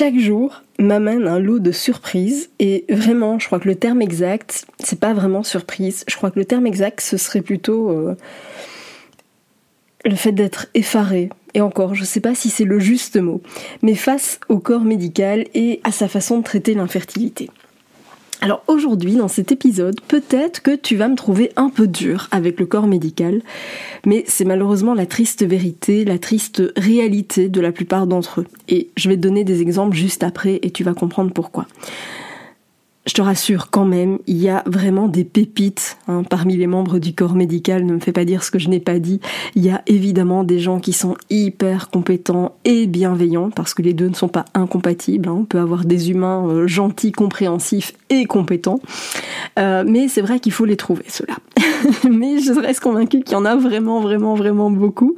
Chaque jour m'amène un lot de surprises et vraiment, je crois que le terme exact, c'est pas vraiment surprise. Je crois que le terme exact, ce serait plutôt euh, le fait d'être effaré. Et encore, je sais pas si c'est le juste mot, mais face au corps médical et à sa façon de traiter l'infertilité. Alors aujourd'hui, dans cet épisode, peut-être que tu vas me trouver un peu dur avec le corps médical, mais c'est malheureusement la triste vérité, la triste réalité de la plupart d'entre eux. Et je vais te donner des exemples juste après et tu vas comprendre pourquoi je te rassure quand même, il y a vraiment des pépites hein, parmi les membres du corps médical, ne me fais pas dire ce que je n'ai pas dit. Il y a évidemment des gens qui sont hyper compétents et bienveillants, parce que les deux ne sont pas incompatibles. Hein. On peut avoir des humains euh, gentils, compréhensifs et compétents. Euh, mais c'est vrai qu'il faut les trouver, ceux-là. mais je reste convaincue qu'il y en a vraiment, vraiment, vraiment beaucoup.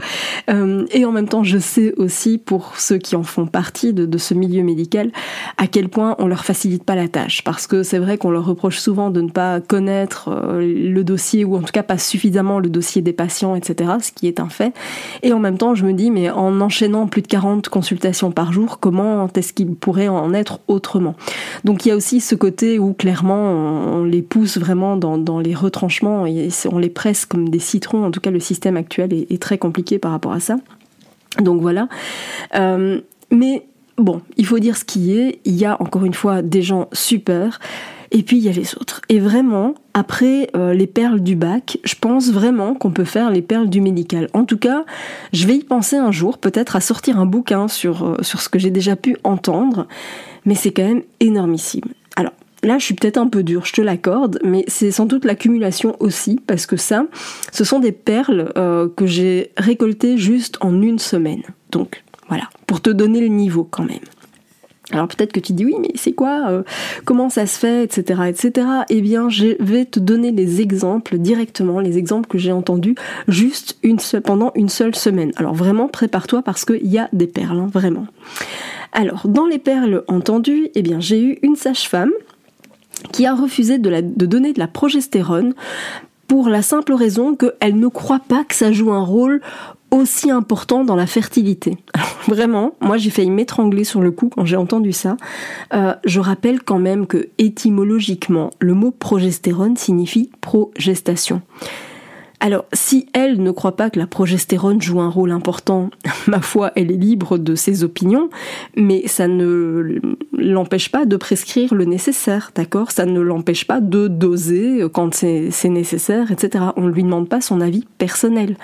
Euh, et en même temps, je sais aussi, pour ceux qui en font partie de, de ce milieu médical, à quel point on leur facilite pas la tâche, parce que c'est vrai qu'on leur reproche souvent de ne pas connaître euh, le dossier ou en tout cas pas suffisamment le dossier des patients, etc., ce qui est un fait. Et en même temps, je me dis, mais en enchaînant plus de 40 consultations par jour, comment est-ce qu'il pourrait en être autrement? Donc il y a aussi ce côté où clairement on, les pousse vraiment dans, les retranchements et on les presse comme des citrons. En tout cas, le système actuel est, très compliqué par rapport à ça. Donc voilà. Euh, mais Bon, il faut dire ce qui est, il y a encore une fois des gens super, et puis il y a les autres. Et vraiment, après euh, les perles du bac, je pense vraiment qu'on peut faire les perles du médical. En tout cas, je vais y penser un jour, peut-être à sortir un bouquin sur, euh, sur ce que j'ai déjà pu entendre, mais c'est quand même énormissime. Alors, Là, je suis peut-être un peu dure, je te l'accorde, mais c'est sans doute l'accumulation aussi, parce que ça, ce sont des perles euh, que j'ai récoltées juste en une semaine. Donc, voilà, pour te donner le niveau quand même. Alors peut-être que tu dis oui, mais c'est quoi euh, Comment ça se fait Etc. etc. Eh bien, je vais te donner les exemples directement, les exemples que j'ai entendus juste une pendant une seule semaine. Alors vraiment, prépare-toi parce qu'il y a des perles, hein, vraiment. Alors, dans les perles entendues, eh bien, j'ai eu une sage-femme qui a refusé de, de donner de la progestérone pour la simple raison qu'elle ne croit pas que ça joue un rôle aussi important dans la fertilité. vraiment, moi j'ai failli m'étrangler sur le coup quand j'ai entendu ça. Euh, je rappelle quand même que étymologiquement, le mot progestérone signifie progestation. Alors, si elle ne croit pas que la progestérone joue un rôle important, ma foi, elle est libre de ses opinions, mais ça ne l'empêche pas de prescrire le nécessaire, d'accord? Ça ne l'empêche pas de doser quand c'est nécessaire, etc. On ne lui demande pas son avis personnel.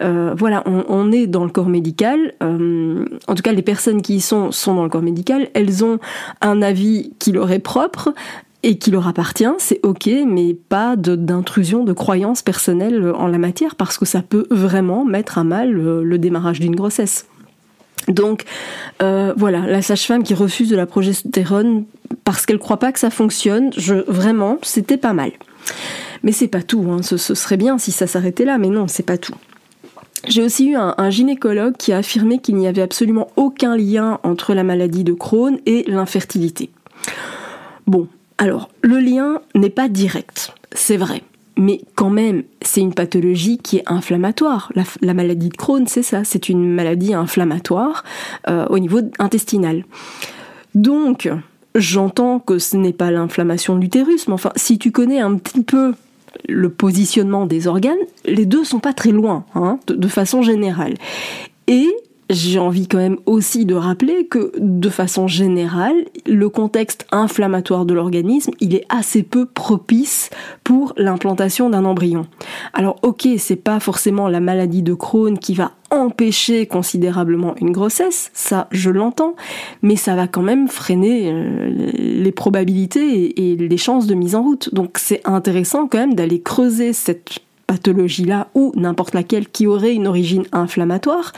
Euh, voilà, on, est dans le corps médical. Euh, en tout cas, les personnes qui y sont sont dans le corps médical. Elles ont un avis qui leur est propre et qui leur appartient, c'est ok, mais pas d'intrusion de, croyances personnelles en la matière, parce que ça peut vraiment mettre à mal le, démarrage d'une grossesse. Donc euh, voilà, la sage-femme qui refuse de la progestérone parce qu'elle croit pas que ça fonctionne, vraiment, c'était pas mal. Mais c'est pas tout, hein. ce, serait bien si ça s'arrêtait là, mais non, c'est pas tout. J'ai aussi eu un, gynécologue qui a affirmé qu'il n'y avait absolument aucun lien entre la maladie de Crohn et l'infertilité. Bon, alors, le lien n'est pas direct, c'est vrai. Mais quand même, c'est une pathologie qui est inflammatoire. La, maladie de Crohn, c'est ça, c'est une maladie inflammatoire euh, au niveau intestinal. Donc, j'entends que ce n'est pas l'inflammation de l'utérus, mais enfin, si tu connais un petit peu le positionnement des organes, les deux sont pas très loin, hein, de, de façon générale. Et j'ai envie quand même aussi de rappeler que de façon générale, le contexte inflammatoire de l'organisme, il est assez peu propice pour l'implantation d'un embryon. Alors ok, c'est pas forcément la maladie de Crohn qui va empêcher considérablement une grossesse, ça je l'entends, mais ça va quand même freiner euh, les probabilités et les chances de mise en route. Donc c'est intéressant quand même d'aller creuser cette pathologie-là ou n'importe laquelle qui aurait une origine inflammatoire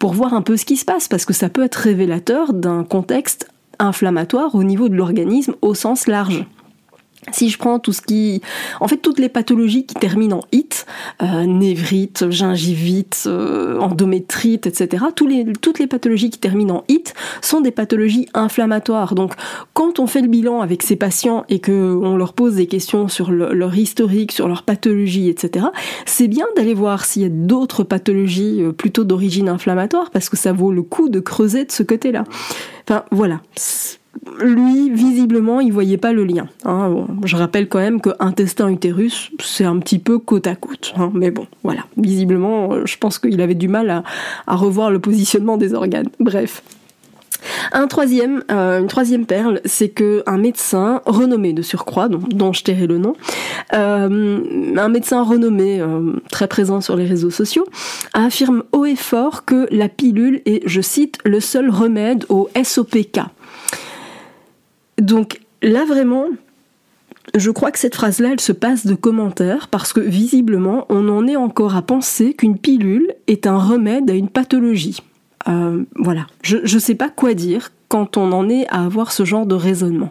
pour voir un peu ce qui se passe parce que ça peut être révélateur d'un contexte inflammatoire au niveau de l'organisme au sens large. Si je prends tout ce qui, en fait, toutes les pathologies qui terminent en it, euh, névrite, gingivite, euh, endométrite, etc. Toutes les pathologies qui terminent en it sont des pathologies inflammatoires. Donc, quand on fait le bilan avec ces patients et que on leur pose des questions sur leur historique, sur leur pathologie, etc., c'est bien d'aller voir s'il y a d'autres pathologies euh, plutôt d'origine inflammatoire parce que ça vaut le coup de creuser de ce côté-là. Enfin, voilà lui, visiblement, il voyait pas le lien. Hein. je rappelle quand même que intestin utérus, c'est un petit peu côte à côte. Hein. mais bon, voilà. Visiblement, euh, je pense qu'il avait du mal à, revoir le positionnement des organes. Bref. Un troisième, euh, une troisième perle, c'est que un médecin renommé de surcroît, dont, je tairai le nom, euh, un médecin renommé très présent sur les réseaux sociaux, affirme haut et fort que la pilule est, je cite, le seul remède au SOPK, donc là vraiment, je crois que cette phrase-là, elle se passe de commentaires parce que visiblement, on en est encore à penser qu'une pilule est un remède à une pathologie. Euh, voilà, je ne sais pas quoi dire quand on en est à avoir ce genre de raisonnement.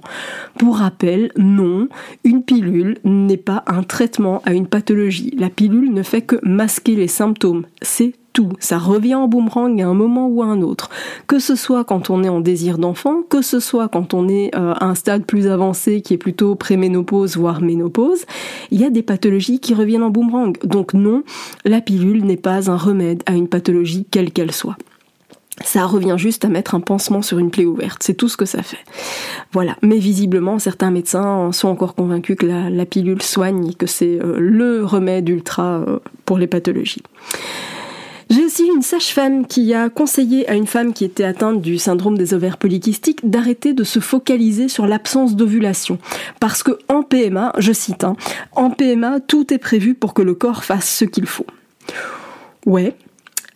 Pour rappel, non, une pilule n'est pas un traitement à une pathologie. La pilule ne fait que masquer les symptômes. C'est tout. Ça revient en boomerang à un moment ou à un autre. Que ce soit quand on est en désir d'enfant, que ce soit quand on est euh, à un stade plus avancé qui est plutôt préménopause, voire ménopause, il y a des pathologies qui reviennent en boomerang. Donc non, la pilule n'est pas un remède à une pathologie quelle qu'elle soit. Ça revient juste à mettre un pansement sur une plaie ouverte, c'est tout ce que ça fait. Voilà, mais visiblement certains médecins sont encore convaincus que la, pilule soigne que c'est euh, le remède ultra euh, pour les pathologies. J'ai aussi une sage-femme qui a conseillé à une femme qui était atteinte du syndrome des ovaires polykystiques d'arrêter de se focaliser sur l'absence d'ovulation. Parce que en PMA, je cite, hein, en PMA, tout est prévu pour que le corps fasse ce qu'il faut. Ouais,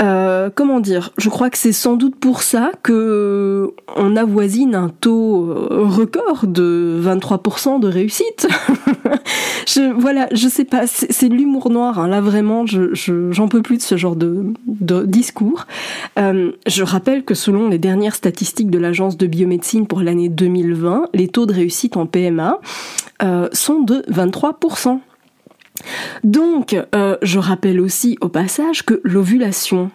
euh, comment dire? Je crois que c'est sans doute pour ça que on avoisine un taux euh, record de 23% de réussite. je, voilà, je sais pas, c'est l'humour noir. Hein. Là vraiment, je, j'en peux plus de ce genre de, discours. Euh, je rappelle que selon les dernières statistiques de l'agence de biomédecine pour l'année 2020, les taux de réussite en PMA sont de 23%. Donc, euh, je rappelle aussi au passage que l'ovulation,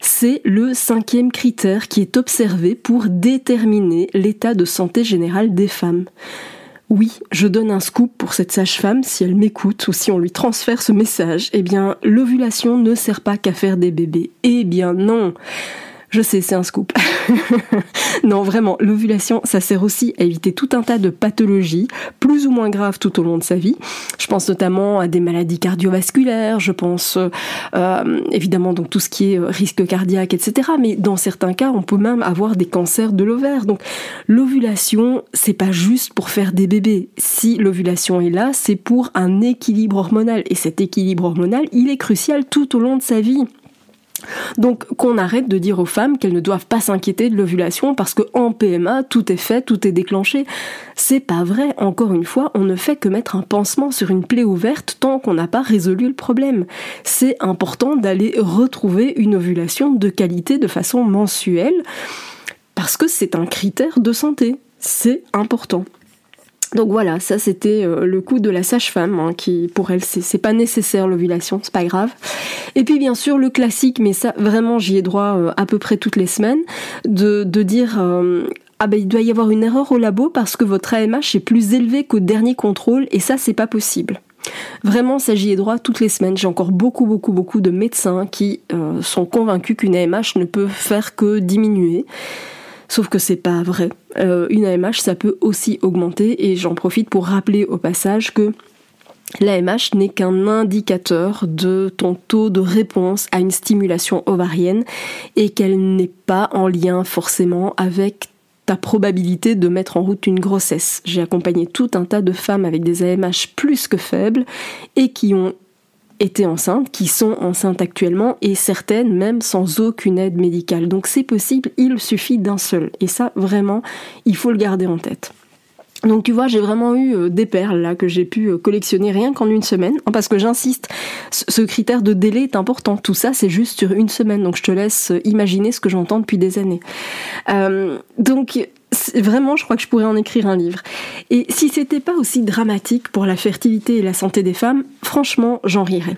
c'est le cinquième critère qui est observé pour déterminer l'état de santé général des femmes. Oui, je donne un scoop pour cette sage-femme si elle m'écoute ou si on lui transfère ce message. Eh bien, l'ovulation ne sert pas qu'à faire des bébés. Eh bien non. Je sais, c'est un scoop. non, vraiment, l'ovulation, ça sert aussi à éviter tout un tas de pathologies, plus ou moins graves tout au long de sa vie. Je pense notamment à des maladies cardiovasculaires, je pense euh, évidemment donc tout ce qui est euh, risque cardiaque, etc. Mais dans certains cas, on peut même avoir des cancers de l'ovaire. Donc l'ovulation, c'est pas juste pour faire des bébés. Si l'ovulation est là, c'est pour un équilibre hormonal. Et cet équilibre hormonal, il est crucial tout au long de sa vie. Donc qu'on arrête de dire aux femmes qu'elles ne doivent pas s'inquiéter de l'ovulation parce que en PMA tout est fait, tout est déclenché. C'est pas vrai, encore une fois, on ne fait que mettre un pansement sur une plaie ouverte tant qu'on n'a pas résolu le problème. C'est important d'aller retrouver une ovulation de qualité de façon mensuelle parce que c'est un critère de santé. C'est important. Donc voilà, ça c'était euh, le coup de la sage-femme, hein, qui pour elle c'est pas nécessaire l'ovulation, c'est pas grave. Et puis bien sûr le classique, mais ça vraiment j'y ai droit euh, à peu près toutes les semaines, de, dire euh, ah ben il doit y avoir une erreur au labo parce que votre AMH est plus élevé qu'au dernier contrôle et ça c'est pas possible. Vraiment, ça j'y ai droit toutes les semaines. J'ai encore beaucoup, beaucoup, beaucoup de médecins qui sont convaincus qu'une AMH ne peut faire que diminuer. Sauf que c'est pas vrai. Euh, une AMH, ça peut aussi augmenter et j'en profite pour rappeler au passage que L'AMH n'est qu'un indicateur de ton taux de réponse à une stimulation ovarienne et qu'elle n'est pas en lien forcément avec ta probabilité de mettre en route une grossesse. J'ai accompagné tout un tas de femmes avec des AMH plus que faibles et qui ont été enceintes, qui sont enceintes actuellement, et certaines même sans aucune aide médicale. Donc c'est possible, il suffit d'un seul. Et ça, vraiment, il faut le garder en tête. Donc tu vois, j'ai vraiment eu euh, des perles là que j'ai pu euh, collectionner rien qu'en une semaine, hein, parce que j'insiste, ce critère de délai est important. Tout ça, c'est juste sur une semaine, donc je te laisse euh, imaginer ce que j'entends depuis des années. donc vraiment, je crois que je pourrais en écrire un livre. Et si c'était pas aussi dramatique pour la fertilité et la santé des femmes, franchement, j'en rirais.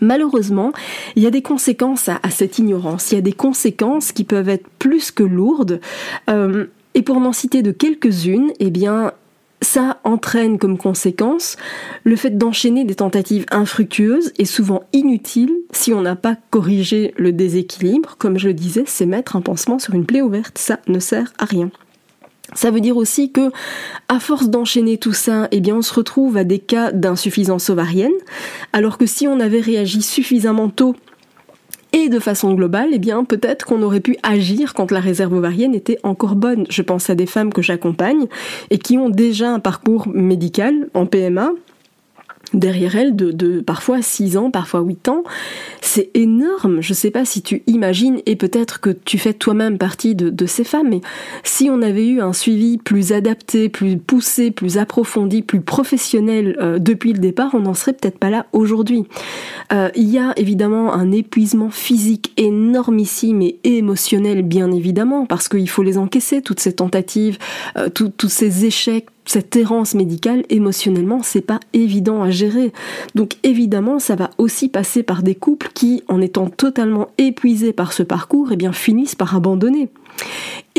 Malheureusement, il y a des conséquences à, cette ignorance. Il y a des conséquences qui peuvent être plus que lourdes. Et pour n'en citer de quelques-unes, eh bien, ça entraîne comme conséquence le fait d'enchaîner des tentatives infructueuses et souvent inutiles si on n'a pas corrigé le déséquilibre. Comme je le disais, c'est mettre un pansement sur une plaie ouverte, ça ne sert à rien. Ça veut dire aussi que, à force d'enchaîner tout ça, eh bien, on se retrouve à des cas d'insuffisance ovarienne, alors que si on avait réagi suffisamment tôt et de façon globale, eh bien, peut-être qu'on aurait pu agir quand la réserve ovarienne était encore bonne. Je pense à des femmes que j'accompagne et qui ont déjà un parcours médical en PMA, derrière elle de, parfois 6 ans, parfois 8 ans. C'est énorme. Je sais pas si tu imagines, et peut-être que tu fais toi-même partie de, ces femmes, mais si on avait eu un suivi plus adapté, plus poussé, plus approfondi, plus professionnel euh, depuis le départ, on n'en serait peut-être pas là aujourd'hui. Euh, il y a évidemment un épuisement physique énormissime et émotionnel, bien évidemment, parce qu'il faut les encaisser, toutes ces tentatives, euh, tous ces échecs, cette errance médicale, émotionnellement, c'est pas évident à gérer. Donc évidemment, ça va aussi passer par des couples qui, en étant totalement épuisés par ce parcours, eh bien finissent par abandonner.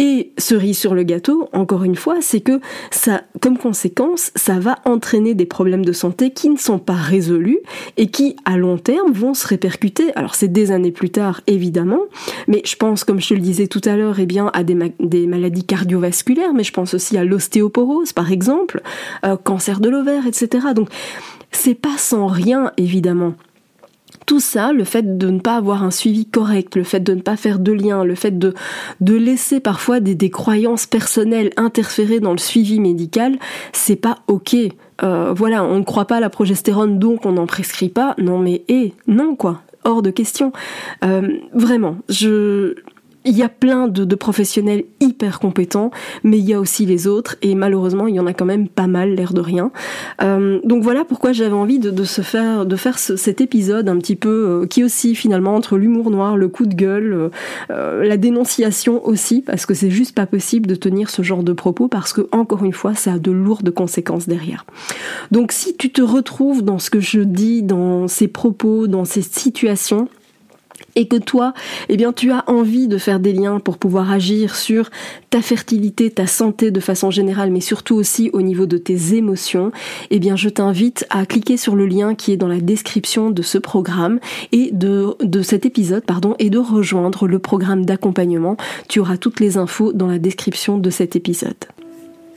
Et cerise sur le gâteau, encore une fois, c'est que ça, comme conséquence, ça va entraîner des problèmes de santé qui ne sont pas résolus et qui, à long terme, vont se répercuter. Alors, c'est des années plus tard, évidemment, mais je pense, comme je te le disais tout à l'heure, eh bien, à des, maladies cardiovasculaires, mais je pense aussi à l'ostéoporose, par exemple, euh, cancer de l'ovaire, etc. Donc, c'est pas sans rien, évidemment tout ça, le fait de ne pas avoir un suivi correct, le fait de ne pas faire de lien, le fait de, laisser parfois des, croyances personnelles interférer dans le suivi médical, c'est pas ok. Euh, voilà, on ne croit pas à la progestérone, donc on n'en prescrit pas. Non mais, hé, non quoi, hors de question. Euh, vraiment, je, il y a plein de, professionnels hyper compétents, mais il y a aussi les autres, et malheureusement, il y en a quand même pas mal, l'air de rien. Euh, donc voilà pourquoi j'avais envie de, se faire, de faire cet épisode un petit peu euh, qui aussi finalement entre l'humour noir, le coup de gueule, euh, la dénonciation aussi, parce que c'est juste pas possible de tenir ce genre de propos, parce que encore une fois, ça a de lourdes conséquences derrière. Donc si tu te retrouves dans ce que je dis, dans ces propos, dans ces situations, et que toi, eh bien, tu as envie de faire des liens pour pouvoir agir sur ta fertilité, ta santé de façon générale, mais surtout aussi au niveau de tes émotions, eh bien, je t'invite à cliquer sur le lien qui est dans la description de ce programme et de, de cet épisode, pardon, et de rejoindre le programme d'accompagnement. Tu auras toutes les infos dans la description de cet épisode.